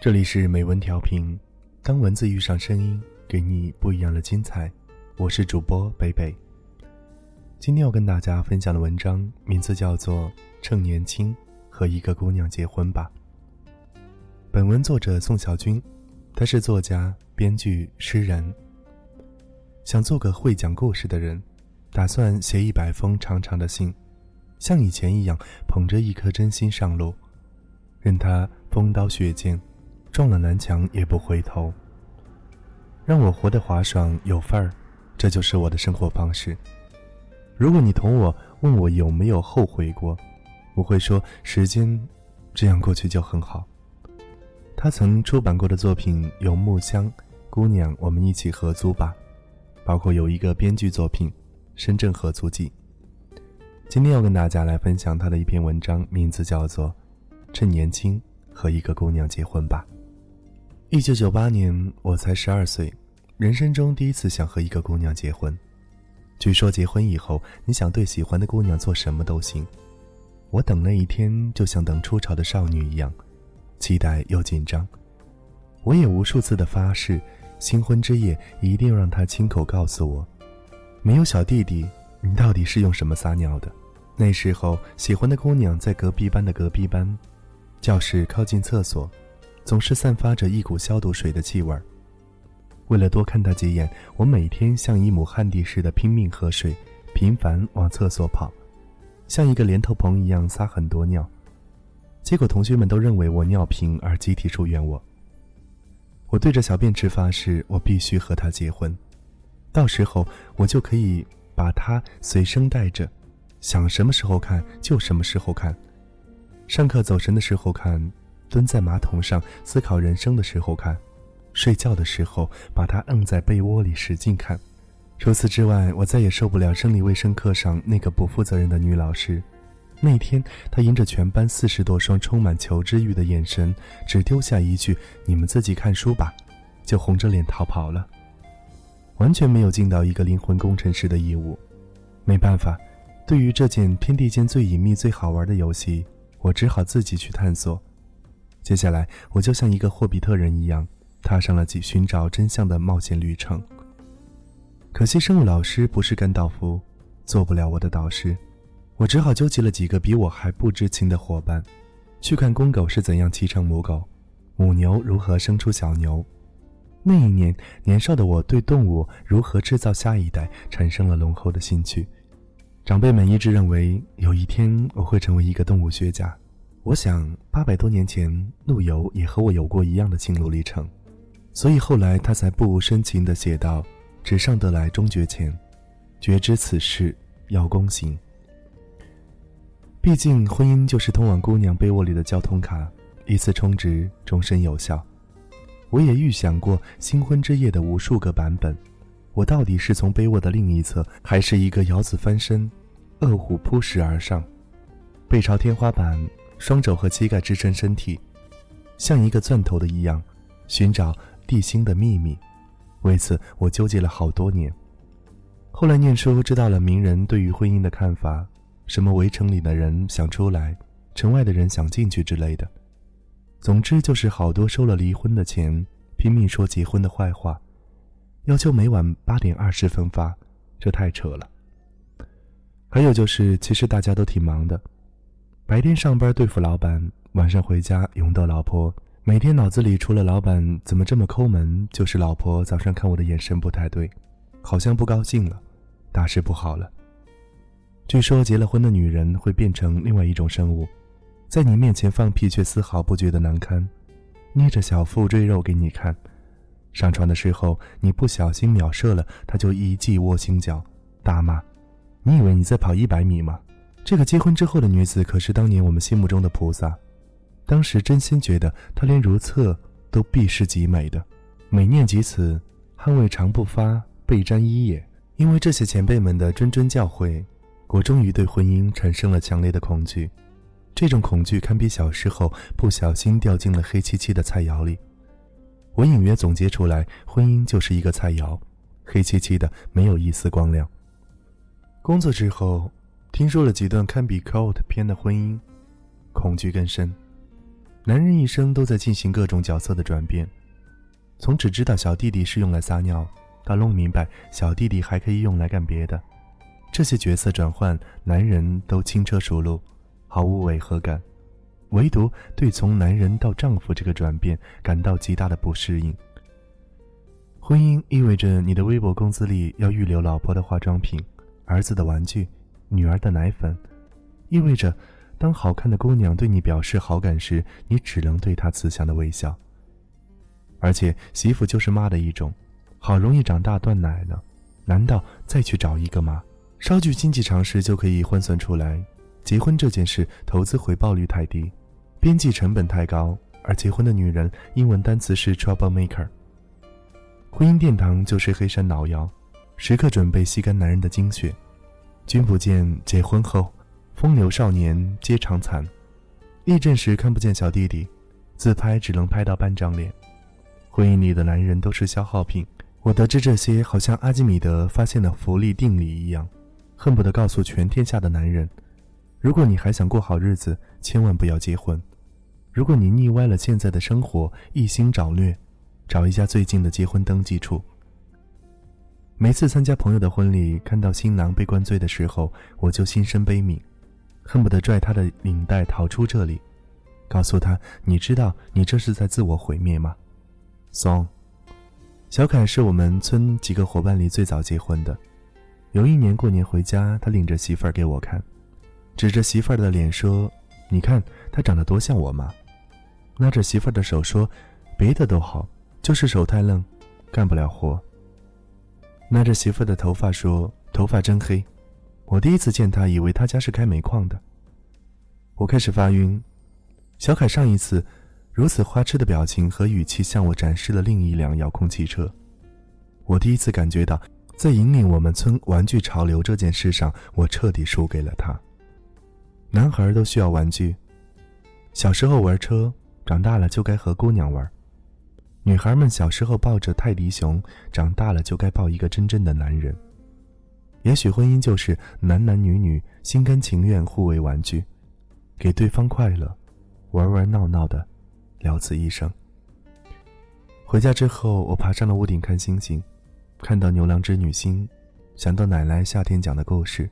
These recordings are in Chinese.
这里是美文调频，当文字遇上声音，给你不一样的精彩。我是主播北北。今天要跟大家分享的文章名字叫做《趁年轻和一个姑娘结婚吧》。本文作者宋小军，他是作家、编剧、诗人，想做个会讲故事的人，打算写一百封长长的信，像以前一样捧着一颗真心上路，任他风刀雪剑。撞了南墙也不回头，让我活得滑爽有范儿，这就是我的生活方式。如果你同我问我有没有后悔过，我会说时间这样过去就很好。他曾出版过的作品有《木香姑娘》，我们一起合租吧，包括有一个编剧作品《深圳合租记》。今天要跟大家来分享他的一篇文章，名字叫做《趁年轻和一个姑娘结婚吧》。一九九八年，我才十二岁，人生中第一次想和一个姑娘结婚。据说结婚以后，你想对喜欢的姑娘做什么都行。我等那一天，就像等初潮的少女一样，期待又紧张。我也无数次的发誓，新婚之夜一定要让她亲口告诉我：“没有小弟弟，你到底是用什么撒尿的？”那时候，喜欢的姑娘在隔壁班的隔壁班，教室靠近厕所。总是散发着一股消毒水的气味儿。为了多看他几眼，我每天像一亩旱地似的拼命喝水，频繁往厕所跑，像一个连头棚一样撒很多尿。结果同学们都认为我尿频，而集体疏远我。我对着小便池发誓，我必须和他结婚，到时候我就可以把他随身带着，想什么时候看就什么时候看，上课走神的时候看。蹲在马桶上思考人生的时候看，睡觉的时候把它摁在被窝里使劲看。除此之外，我再也受不了生理卫生课上那个不负责任的女老师。那天，她迎着全班四十多双充满求知欲的眼神，只丢下一句“你们自己看书吧”，就红着脸逃跑了，完全没有尽到一个灵魂工程师的义务。没办法，对于这件天地间最隐秘、最好玩的游戏，我只好自己去探索。接下来，我就像一个霍比特人一样，踏上了去寻找真相的冒险旅程。可惜生物老师不是甘道夫，做不了我的导师，我只好纠集了几个比我还不知情的伙伴，去看公狗是怎样骑成母狗，母牛如何生出小牛。那一年，年少的我对动物如何制造下一代产生了浓厚的兴趣。长辈们一致认为，有一天我会成为一个动物学家。我想，八百多年前，陆游也和我有过一样的心路历程，所以后来他才不无深情地写道：“纸上得来终觉浅，绝知此事要躬行。”毕竟，婚姻就是通往姑娘被窝里的交通卡，一次充值，终身有效。我也预想过新婚之夜的无数个版本，我到底是从被窝的另一侧，还是一个摇子翻身，饿虎扑食而上，背朝天花板？双肘和膝盖支撑身体，像一个钻头的一样，寻找地心的秘密。为此，我纠结了好多年。后来念书，知道了名人对于婚姻的看法，什么围城里的人想出来，城外的人想进去之类的。总之，就是好多收了离婚的钱，拼命说结婚的坏话，要求每晚八点二十分发，这太扯了。还有就是，其实大家都挺忙的。白天上班对付老板，晚上回家勇斗老婆。每天脑子里除了老板怎么这么抠门，就是老婆早上看我的眼神不太对，好像不高兴了，大事不好了。据说结了婚的女人会变成另外一种生物，在你面前放屁却丝毫不觉得难堪，捏着小腹赘肉给你看。上床的时候你不小心秒射了，她就一记窝心脚，大骂：“你以为你在跑一百米吗？”这个结婚之后的女子，可是当年我们心目中的菩萨。当时真心觉得她连如厕都必是极美的，每念及此，汗未尝不发，被沾衣也。因为这些前辈们的谆谆教诲，我终于对婚姻产生了强烈的恐惧。这种恐惧堪比小时候不小心掉进了黑漆漆的菜肴里。我隐约总结出来，婚姻就是一个菜肴，黑漆漆的，没有一丝光亮。工作之后。听说了几段堪比 cult 片的婚姻，恐惧更深。男人一生都在进行各种角色的转变，从只知道小弟弟是用来撒尿，到弄明白小弟弟还可以用来干别的，这些角色转换，男人都轻车熟路，毫无违和感，唯独对从男人到丈夫这个转变感到极大的不适应。婚姻意味着你的微薄工资里要预留老婆的化妆品、儿子的玩具、女儿的奶粉，意味着。当好看的姑娘对你表示好感时，你只能对她慈祥的微笑。而且媳妇就是妈的一种，好容易长大断奶了，难道再去找一个吗？稍具经济常识就可以换算出来，结婚这件事投资回报率太低，边际成本太高，而结婚的女人英文单词是 trouble maker。婚姻殿堂就是黑山老妖，时刻准备吸干男人的精血。君不见结婚后。风流少年皆长残，立正时看不见小弟弟，自拍只能拍到半张脸。婚姻里的男人都是消耗品。我得知这些，好像阿基米德发现了浮力定理一样，恨不得告诉全天下的男人：如果你还想过好日子，千万不要结婚；如果你腻歪了现在的生活，一心找虐，找一家最近的结婚登记处。每次参加朋友的婚礼，看到新郎被灌醉的时候，我就心生悲悯。恨不得拽他的领带逃出这里，告诉他：“你知道你这是在自我毁灭吗？”松，小凯是我们村几个伙伴里最早结婚的。有一年过年回家，他领着媳妇儿给我看，指着媳妇儿的脸说：“你看他长得多像我妈。”拉着媳妇儿的手说：“别的都好，就是手太愣，干不了活。”拉着媳妇的头发说：“头发真黑。”我第一次见他，以为他家是开煤矿的。我开始发晕。小凯上一次如此花痴的表情和语气，向我展示了另一辆遥控汽车。我第一次感觉到，在引领我们村玩具潮流这件事上，我彻底输给了他。男孩都需要玩具，小时候玩车，长大了就该和姑娘玩。女孩们小时候抱着泰迪熊，长大了就该抱一个真正的男人。也许婚姻就是男男女女心甘情愿互为玩具，给对方快乐，玩玩闹闹的，了此一生。回家之后，我爬上了屋顶看星星，看到牛郎织女星，想到奶奶夏天讲的故事，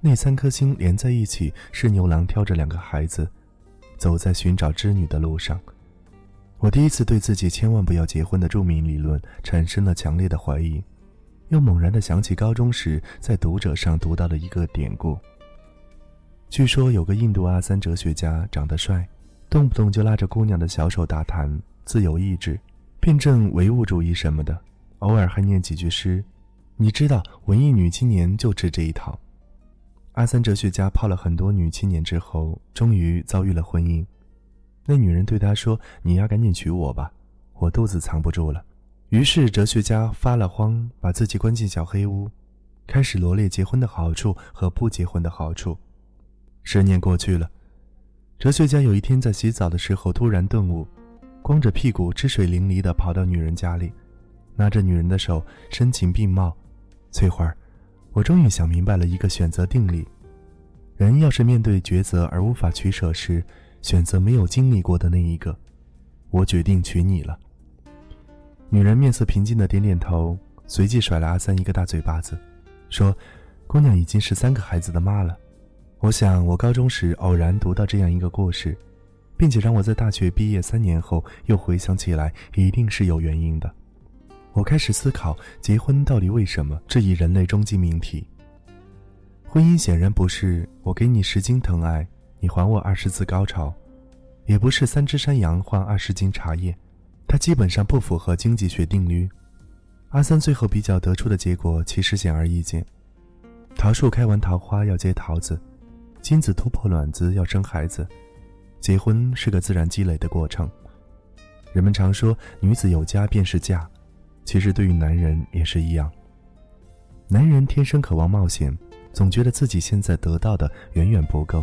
那三颗星连在一起，是牛郎挑着两个孩子，走在寻找织女的路上。我第一次对自己千万不要结婚的著名理论产生了强烈的怀疑。又猛然的想起高中时在《读者》上读到的一个典故。据说有个印度阿三哲学家长得帅，动不动就拉着姑娘的小手打弹，自由意志，辩证唯物主义什么的，偶尔还念几句诗。你知道，文艺女青年就吃这一套。阿三哲学家泡了很多女青年之后，终于遭遇了婚姻。那女人对他说：“你要赶紧娶我吧，我肚子藏不住了。”于是，哲学家发了慌，把自己关进小黑屋，开始罗列结婚的好处和不结婚的好处。十年过去了，哲学家有一天在洗澡的时候突然顿悟，光着屁股、汁水淋漓地跑到女人家里，拿着女人的手，深情并茂：“翠花，我终于想明白了一个选择定理：人要是面对抉择而无法取舍时，选择没有经历过的那一个。我决定娶你了。”女人面色平静的点点头，随即甩了阿三一个大嘴巴子，说：“姑娘已经是三个孩子的妈了。我想，我高中时偶然读到这样一个故事，并且让我在大学毕业三年后又回想起来，一定是有原因的。我开始思考结婚到底为什么这一人类终极命题。婚姻显然不是我给你十斤疼爱，你还我二十次高潮，也不是三只山羊换二十斤茶叶。”它基本上不符合经济学定律。阿三最后比较得出的结果其实显而易见：桃树开完桃花要结桃子，精子突破卵子要生孩子，结婚是个自然积累的过程。人们常说女子有家便是嫁，其实对于男人也是一样。男人天生渴望冒险，总觉得自己现在得到的远远不够，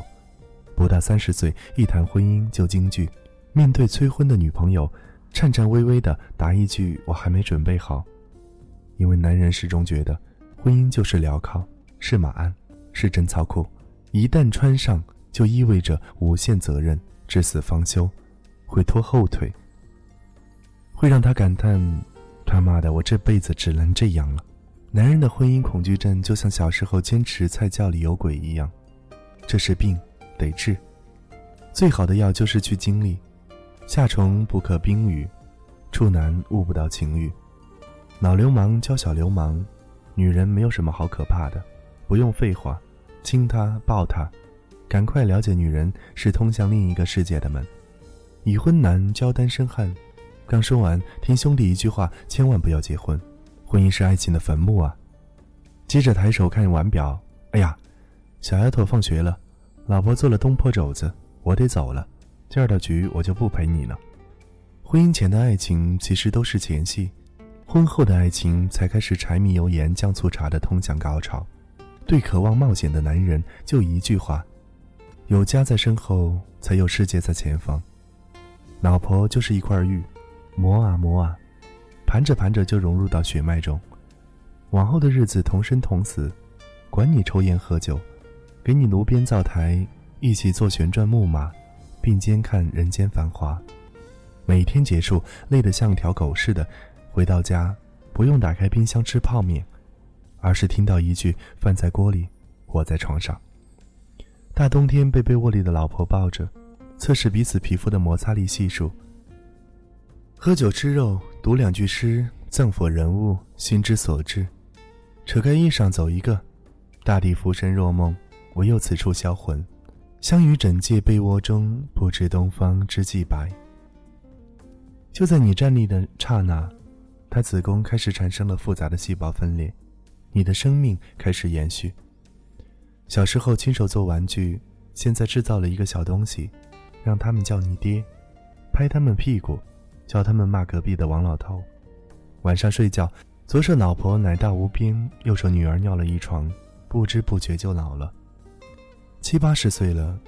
不到三十岁一谈婚姻就惊惧，面对催婚的女朋友。颤颤巍巍的答一句：“我还没准备好。”因为男人始终觉得，婚姻就是镣铐，是马鞍，是贞操裤，一旦穿上，就意味着无限责任、至死方休，会拖后腿，会让他感叹：“他妈的，我这辈子只能这样了。”男人的婚姻恐惧症就像小时候坚持菜窖里有鬼一样，这是病，得治。最好的药就是去经历。夏虫不可冰雨，处男悟不到情欲。老流氓教小流氓，女人没有什么好可怕的，不用废话，亲她抱她，赶快了解女人是通向另一个世界的门。已婚男教单身汉，刚说完，听兄弟一句话，千万不要结婚。婚姻是爱情的坟墓啊！接着抬手看腕表，哎呀，小丫头放学了，老婆做了东坡肘子，我得走了，今儿的局我就不陪你了。婚姻前的爱情其实都是前戏，婚后的爱情才开始柴米油盐酱醋茶的通向高潮。对渴望冒险的男人，就一句话：有家在身后，才有世界在前方。老婆就是一块玉，磨啊磨啊。盘着盘着就融入到血脉中，往后的日子同生同死，管你抽烟喝酒，给你炉边灶台，一起坐旋转木马，并肩看人间繁华。每天结束累得像条狗似的，回到家不用打开冰箱吃泡面，而是听到一句“饭在锅里，我在床上”。大冬天被被窝里的老婆抱着，测试彼此皮肤的摩擦力系数。喝酒吃肉，读两句诗，赠佛人物，心之所至。扯开衣裳走一个，大地浮生若梦，我又此处销魂。相与枕藉被窝中，不知东方之既白。就在你站立的刹那，他子宫开始产生了复杂的细胞分裂，你的生命开始延续。小时候亲手做玩具，现在制造了一个小东西，让他们叫你爹，拍他们屁股。叫他们骂隔壁的王老头。晚上睡觉，左手老婆奶大无边，右手女儿尿了一床，不知不觉就老了。七八十岁了，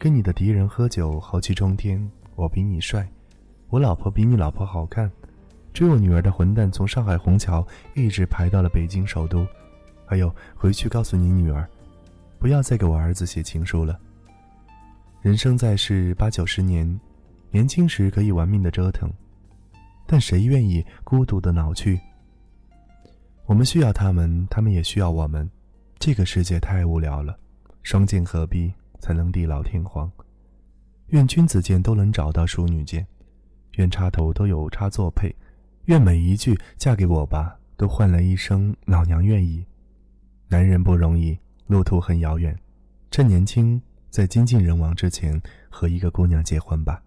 跟你的敌人喝酒，豪气冲天。我比你帅，我老婆比你老婆好看。追我女儿的混蛋从上海虹桥一直排到了北京首都。还有，回去告诉你女儿，不要再给我儿子写情书了。人生在世八九十年。年轻时可以玩命的折腾，但谁愿意孤独的老去？我们需要他们，他们也需要我们。这个世界太无聊了，双剑合璧才能地老天荒。愿君子剑都能找到淑女剑，愿插头都有插座配，愿每一句嫁给我吧都换来一声老娘愿意。男人不容易，路途很遥远，趁年轻，在精尽人亡之前和一个姑娘结婚吧。